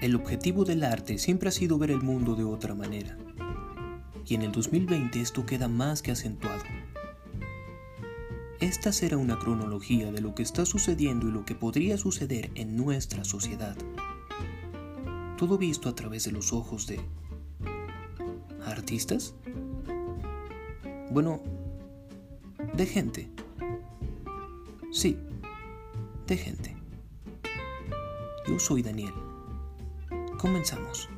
El objetivo del arte siempre ha sido ver el mundo de otra manera. Y en el 2020 esto queda más que acentuado. Esta será una cronología de lo que está sucediendo y lo que podría suceder en nuestra sociedad. Todo visto a través de los ojos de artistas. Bueno, de gente. Sí, de gente. Yo soy Daniel. Comenzamos.